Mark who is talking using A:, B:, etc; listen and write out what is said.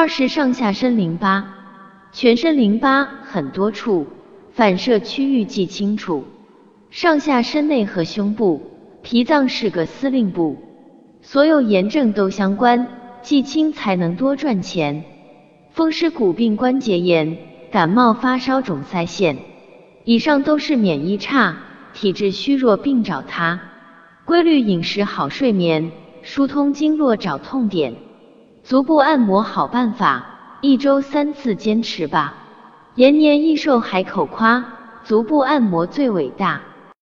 A: 二是上下身淋巴，全身淋巴很多处，反射区域记清楚。上下身内和胸部，脾脏是个司令部，所有炎症都相关，记清才能多赚钱。风湿骨病关节炎、感冒发烧肿腮腺，以上都是免疫差、体质虚弱病找他。规律饮食好睡眠，疏通经络找痛点。足部按摩好办法，一周三次坚持吧。延年益寿海口夸，足部按摩最伟大。